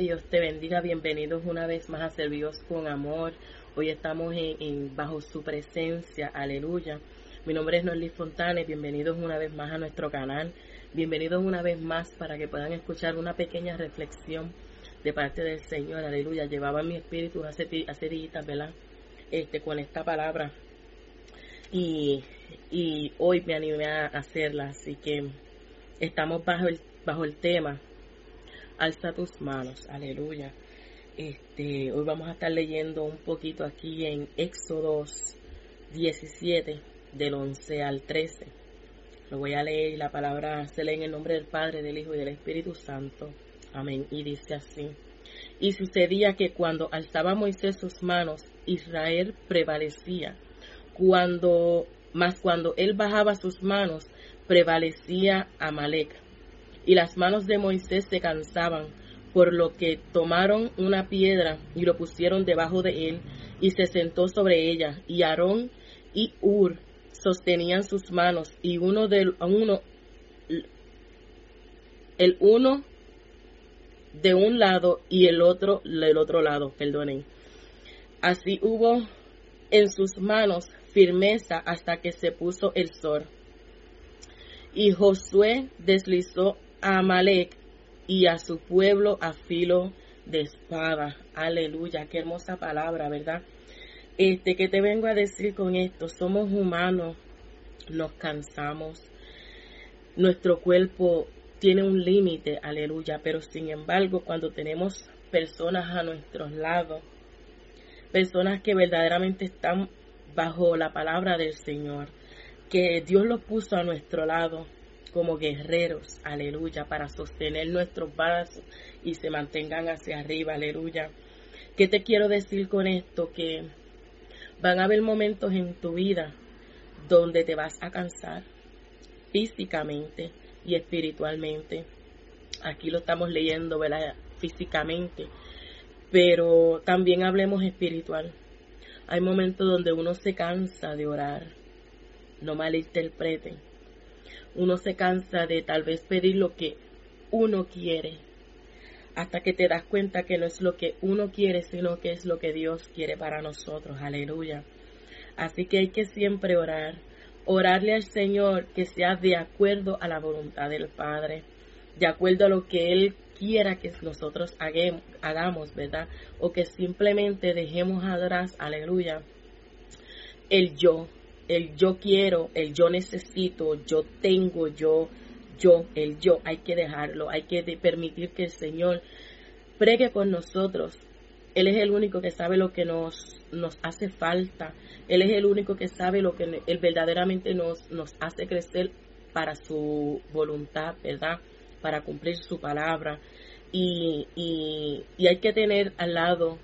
Dios te bendiga. Bienvenidos una vez más a Servidos con Amor. Hoy estamos en, bajo su presencia. Aleluya. Mi nombre es Norly Fontanes. Bienvenidos una vez más a nuestro canal. Bienvenidos una vez más para que puedan escuchar una pequeña reflexión de parte del Señor. Aleluya. Llevaba mi espíritu hace, hace días, ¿verdad? Este, con esta palabra. Y, y hoy me animé a hacerla. Así que estamos bajo el, bajo el tema alza tus manos, aleluya. Este, hoy vamos a estar leyendo un poquito aquí en Éxodo 17, del 11 al 13. Lo voy a leer y la palabra se lee en el nombre del Padre, del Hijo y del Espíritu Santo. Amén. Y dice así. Y sucedía que cuando alzaba Moisés sus manos, Israel prevalecía. Cuando, más cuando él bajaba sus manos, prevalecía Amalek y las manos de Moisés se cansaban, por lo que tomaron una piedra y lo pusieron debajo de él, y se sentó sobre ella, y Aarón y Ur sostenían sus manos, y uno del uno el uno de un lado y el otro del otro lado, perdonen. Así hubo en sus manos firmeza hasta que se puso el sol. Y Josué deslizó a Amalek y a su pueblo a filo de espada. Aleluya, qué hermosa palabra, ¿verdad? Este, que te vengo a decir con esto? Somos humanos, nos cansamos, nuestro cuerpo tiene un límite, aleluya, pero sin embargo, cuando tenemos personas a nuestros lados, personas que verdaderamente están bajo la palabra del Señor, que Dios los puso a nuestro lado, como guerreros, aleluya, para sostener nuestros brazos y se mantengan hacia arriba, aleluya. ¿Qué te quiero decir con esto? Que van a haber momentos en tu vida donde te vas a cansar físicamente y espiritualmente. Aquí lo estamos leyendo, ¿verdad? Físicamente, pero también hablemos espiritual. Hay momentos donde uno se cansa de orar, no malinterpreten uno se cansa de tal vez pedir lo que uno quiere, hasta que te das cuenta que no es lo que uno quiere, sino que es lo que Dios quiere para nosotros. Aleluya. Así que hay que siempre orar, orarle al Señor que sea de acuerdo a la voluntad del Padre, de acuerdo a lo que Él quiera que nosotros hagamos, ¿verdad? O que simplemente dejemos atrás, aleluya, el yo, el yo quiero, el yo necesito, yo tengo, yo, yo, el yo, hay que dejarlo, hay que permitir que el Señor pregue por nosotros. Él es el único que sabe lo que nos, nos hace falta. Él es el único que sabe lo que verdaderamente nos, nos hace crecer para su voluntad, ¿verdad? Para cumplir su palabra. Y, y, y hay que tener al lado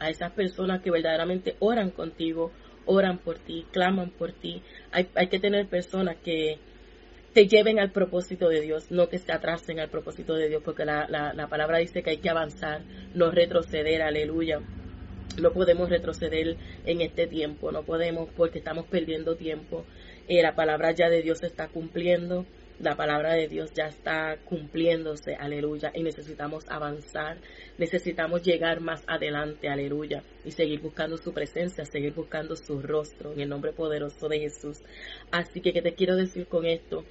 a esas personas que verdaderamente oran contigo, oran por ti, claman por ti. Hay, hay que tener personas que te lleven al propósito de Dios, no que se atrasen al propósito de Dios, porque la, la, palabra dice que hay que avanzar, no retroceder, aleluya. No podemos retroceder en este tiempo, no podemos porque estamos perdiendo tiempo. Eh, la palabra ya de Dios se está cumpliendo la palabra de Dios ya está cumpliéndose, aleluya, y necesitamos avanzar, necesitamos llegar más adelante, aleluya, y seguir buscando su presencia, seguir buscando su rostro en el nombre poderoso de Jesús. Así que, ¿qué te quiero decir con esto?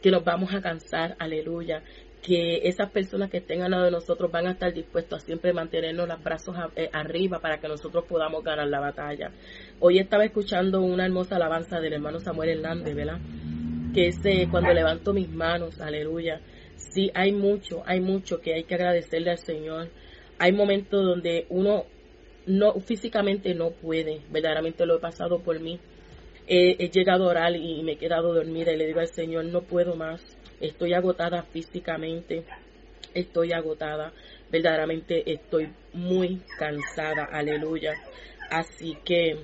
Que nos vamos a cansar, aleluya, que esas personas que estén al lado de nosotros van a estar dispuestos a siempre mantenernos los brazos eh, arriba para que nosotros podamos ganar la batalla. Hoy estaba escuchando una hermosa alabanza del hermano Samuel Hernández, ¿verdad? Que es cuando levanto mis manos, aleluya. Sí, hay mucho, hay mucho que hay que agradecerle al Señor. Hay momentos donde uno no físicamente no puede, verdaderamente lo he pasado por mí. He, llegado a orar y me he quedado dormida y le digo al Señor, no puedo más, estoy agotada físicamente, estoy agotada, verdaderamente estoy muy cansada, aleluya. Así que,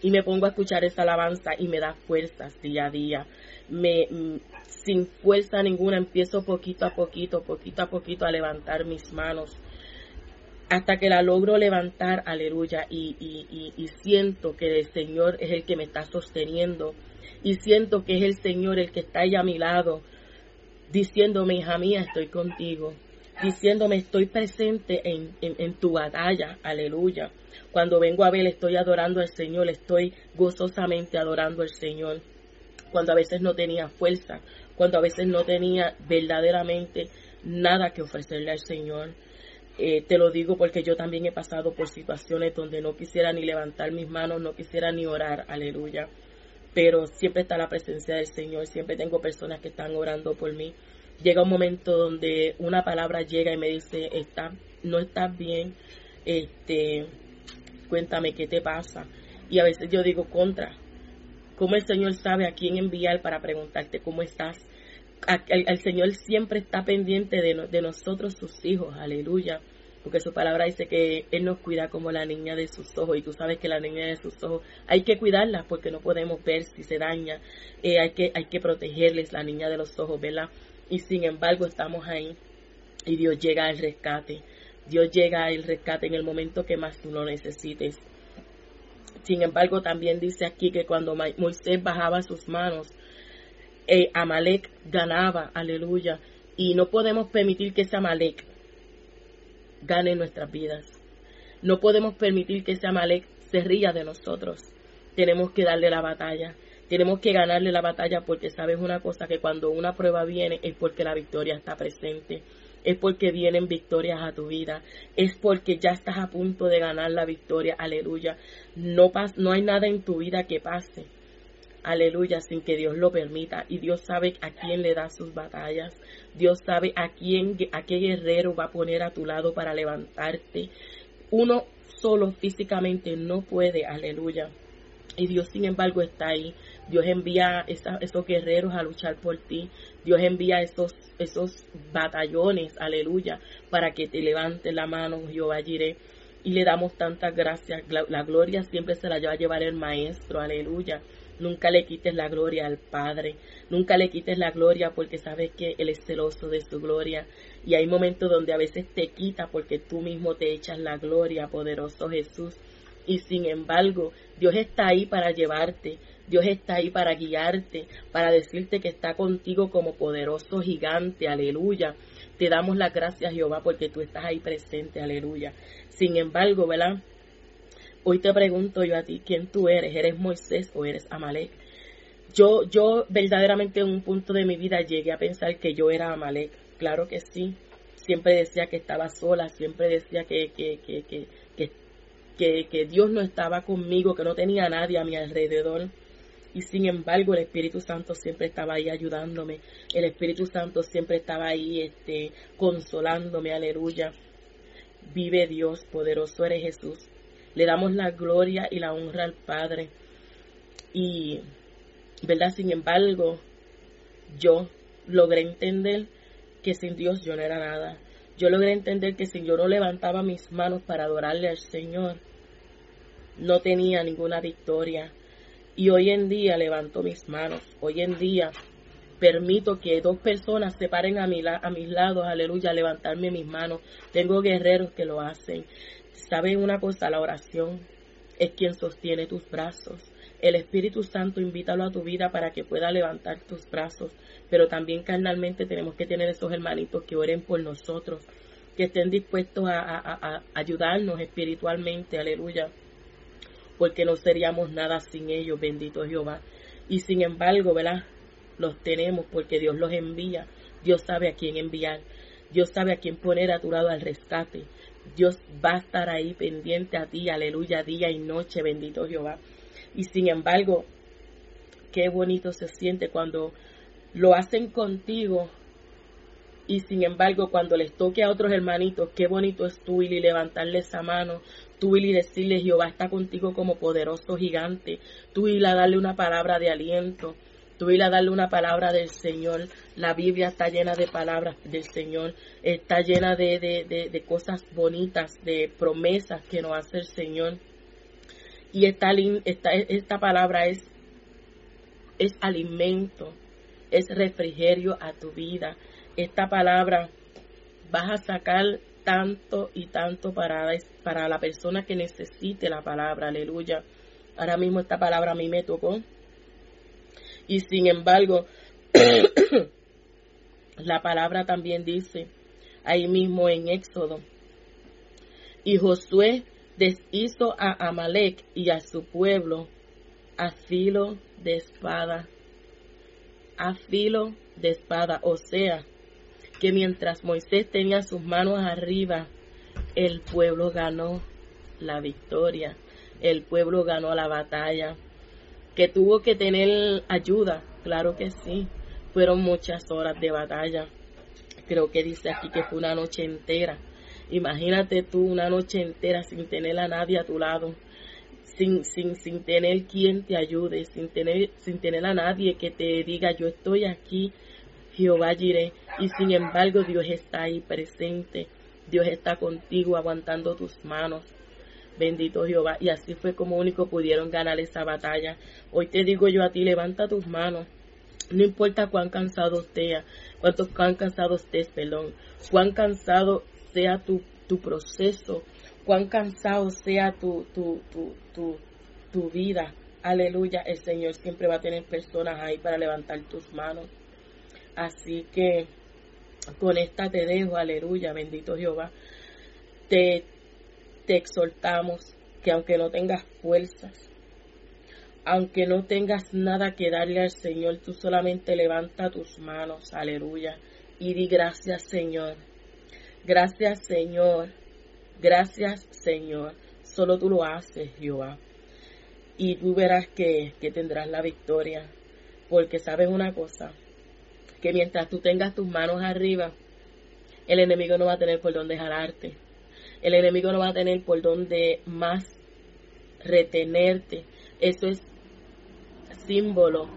y me pongo a escuchar esa alabanza y me da fuerzas día a día me sin fuerza ninguna empiezo poquito a poquito, poquito a poquito a levantar mis manos hasta que la logro levantar, aleluya, y, y, y, siento que el Señor es el que me está sosteniendo y siento que es el Señor el que está ahí a mi lado diciéndome, hija mía, estoy contigo. diciéndome estoy presente en, en, tu batalla, aleluya. Cuando vengo a ver, estoy adorando al Señor, estoy gozosamente adorando al Señor. Cuando a veces no tenía fuerza, cuando a veces no tenía verdaderamente nada que ofrecerle al Señor. Eh, te lo digo porque yo también he pasado por situaciones donde no quisiera ni levantar mis manos, no quisiera ni orar, aleluya. Pero siempre está la presencia del Señor, siempre tengo personas que están orando por mí. Llega un momento donde una palabra llega y me dice, está, no estás bien, este, cuéntame qué te pasa. Y a veces yo digo contra, ¿cómo el Señor sabe a quién enviar para preguntarte cómo estás? el, Señor siempre está pendiente de, nosotros, sus hijos, aleluya porque su palabra dice que Él nos cuida como la niña de sus ojos y tú sabes que la niña de sus ojos hay que cuidarla porque no podemos ver si se daña, eh, hay, que, hay que protegerles la niña de los ojos, ¿verdad? Y sin embargo estamos ahí y Dios llega al rescate, Dios llega al rescate en el momento que más tú lo necesites. Sin embargo, también dice aquí que cuando Moisés bajaba sus manos, eh, Amalek ganaba, aleluya. Y no podemos permitir que ese Amalek gane nuestras vidas. No podemos permitir que ese Amalek se ría de nosotros. Tenemos que darle la batalla. Tenemos que ganarle la batalla porque sabes una cosa, que cuando una prueba viene es porque la victoria está presente. Es porque vienen victorias a tu vida. Es porque ya estás a punto de ganar la victoria. Aleluya. No, no hay nada en tu vida que pase aleluya, sin que Dios lo permita. Y Dios sabe a quién le da sus batallas. Dios sabe a quién, a qué guerrero va a poner a tu lado para levantarte. Uno solo físicamente no puede, aleluya. Y Dios, sin embargo, está ahí. Dios envía esos guerreros a luchar por ti. Dios envía esos, esos batallones, aleluya, para que te levante la mano, Jehová Jireh. Y le damos tantas gracias. la gloria siempre se la va a llevar el Maestro, aleluya. Nunca le quites la gloria al Padre. Nunca le quites la gloria porque sabes que Él es celoso de su gloria. Y hay momentos donde a veces te quita porque tú mismo te echas la gloria, poderoso Jesús. Y sin embargo, Dios está ahí para llevarte. Dios está ahí para guiarte, para decirte que está contigo como poderoso gigante. Aleluya. Te damos las gracias, Jehová, porque tú estás ahí presente. Aleluya. Sin embargo, ¿verdad? Hoy te pregunto yo a ti, ¿quién tú eres? ¿Eres Moisés o eres Amalek? Yo, yo verdaderamente en un punto de mi vida llegué a pensar que yo era Amalek. Claro que sí. Siempre decía que estaba sola, siempre decía que, que, que, que, que Dios no estaba conmigo, que no tenía nadie a mi alrededor. Y sin embargo, el Espíritu Santo siempre estaba ahí ayudándome. El Espíritu Santo siempre estaba ahí este, consolándome. Aleluya. Vive Dios, poderoso eres Jesús. Le damos la gloria y la honra al Padre. Y, ¿verdad? Sin embargo, yo logré entender que sin Dios yo no era nada. Yo logré entender que si yo no levantaba mis manos para adorarle al Señor, no tenía ninguna victoria. Y hoy en día levanto mis manos. Hoy en día permito que dos personas se paren a, mi a mis lados, aleluya, levantarme mis manos. Tengo guerreros que lo hacen. ¿Saben una cosa? La oración es quien sostiene tus brazos. El Espíritu Santo invítalo a tu vida para que pueda levantar tus brazos. Pero también carnalmente tenemos que tener esos hermanitos que oren por nosotros, que estén dispuestos a, ayudarnos espiritualmente. Aleluya. Porque no seríamos nada sin ellos, bendito Jehová. Y sin embargo, ¿verdad? Los tenemos porque Dios los envía. Dios sabe a quién enviar. Dios sabe a quién poner a tu lado al rescate. Dios va a estar ahí pendiente a ti, aleluya, día y noche, bendito Jehová. Y sin embargo, qué bonito se siente cuando lo hacen contigo. Y sin embargo cuando les toque a otros hermanitos, qué bonito es tú y levantarle esa mano, tú y decirle Jehová está contigo como poderoso gigante, tú y darle una palabra de aliento, tú ir a darle una palabra del Señor. La Biblia está llena de palabras del Señor, está llena de, de, de, cosas bonitas, de promesas que nos hace el Señor. Y esta, esta, esta palabra es, es alimento, es refrigerio a tu vida. Esta palabra vas a sacar tanto y tanto para, para la persona que necesite la palabra, aleluya. Ahora mismo esta palabra a mí me tocó y sin embargo, la palabra también dice, ahí mismo en Éxodo. Y Josué deshizo a Amalek y a su pueblo a filo de espada, a filo de espada, o sea, que mientras Moisés tenía sus manos arriba, el pueblo ganó la victoria, el pueblo ganó la batalla, que tuvo que tener ayuda, claro que sí, fueron muchas horas de batalla, creo que dice aquí que fue una noche entera, imagínate tú una noche entera sin tener a nadie a tu lado, sin, sin, sin tener quien te ayude, sin tener, sin tener a nadie que te diga yo estoy aquí, Jehová iré, y sin embargo Dios está ahí presente, Dios está contigo aguantando tus manos. Bendito Jehová. Y así fue como único pudieron ganar esa batalla. Hoy te digo yo a ti, levanta tus manos. No importa cuán cansado estés, cuánto cuán cansado estés, perdón, cuán cansado sea tu, tu proceso, cuán cansado sea tu, tu, tu, tu, vida. Aleluya, el Señor siempre va a tener personas ahí para levantar tus manos. Así que con esta te dejo, aleluya, bendito Jehová. Te, te exhortamos que aunque no tengas fuerzas, aunque no tengas nada que darle al Señor, tú solamente levanta tus manos, aleluya, y di gracias Señor. Gracias Señor. Gracias Señor. Solo tú lo haces, Jehová. Y tú verás que, que tendrás la victoria. Porque sabes una cosa, que mientras tú tengas tus manos arriba, el enemigo no va a tener por dónde jalarte. El enemigo no va a tener por dónde más retenerte. Eso es símbolo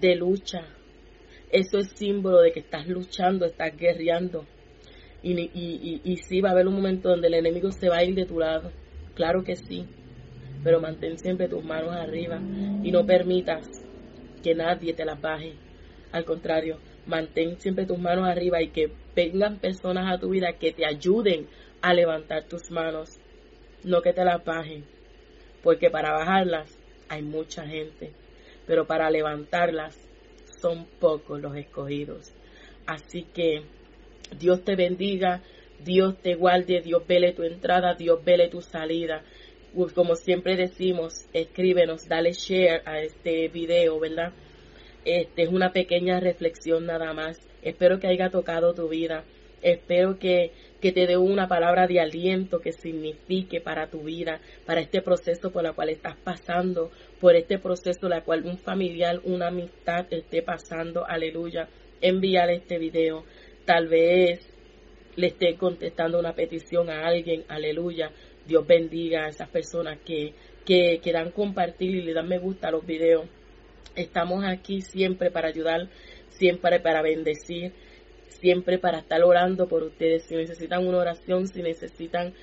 de lucha. Eso es símbolo de que estás luchando, estás guerreando. Y, y, y, sí va a haber un momento donde el enemigo se va a ir de tu lado. Claro que sí. Pero mantén siempre tus manos arriba y no permitas que nadie te las baje. Al contrario, mantén siempre tus manos arriba y que vengan personas a tu vida que te ayuden a levantar tus manos, no que te las bajen, porque para bajarlas hay mucha gente, pero para levantarlas son pocos los escogidos. Así que Dios te bendiga, Dios te guarde, Dios vele tu entrada, Dios vele tu salida. Como siempre decimos, escríbenos, dale share a este video, ¿verdad? Este es una pequeña reflexión nada más. Espero que haya tocado tu vida. Espero que, que te dé una palabra de aliento que signifique para tu vida, para este proceso por el cual estás pasando, por este proceso la cual un familiar, una amistad esté pasando. Aleluya. Envíale este video. Tal vez le esté contestando una petición a alguien. Aleluya. Dios bendiga a esas personas que, que quieran compartir y le dan me gusta a los videos. Estamos aquí siempre para ayudar, siempre para bendecir, siempre para estar orando por ustedes. Si necesitan una oración, si necesitan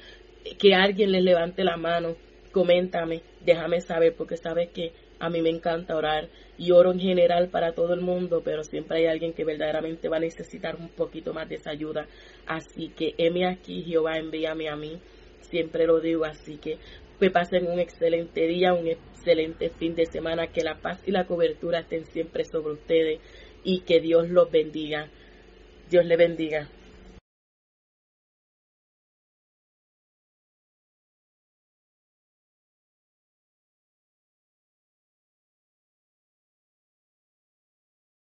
que alguien les levante la mano, coméntame, déjame saber, porque sabes que a mí me encanta orar y oro en general para todo el mundo, pero siempre hay alguien que verdaderamente va a necesitar un poquito más de esa ayuda. Así que heme aquí, Jehová, envíame a mí. Siempre lo digo, así que que pasen un excelente día, un excelente fin de semana, que la paz y la cobertura estén siempre sobre ustedes y que Dios los bendiga. Dios le bendiga.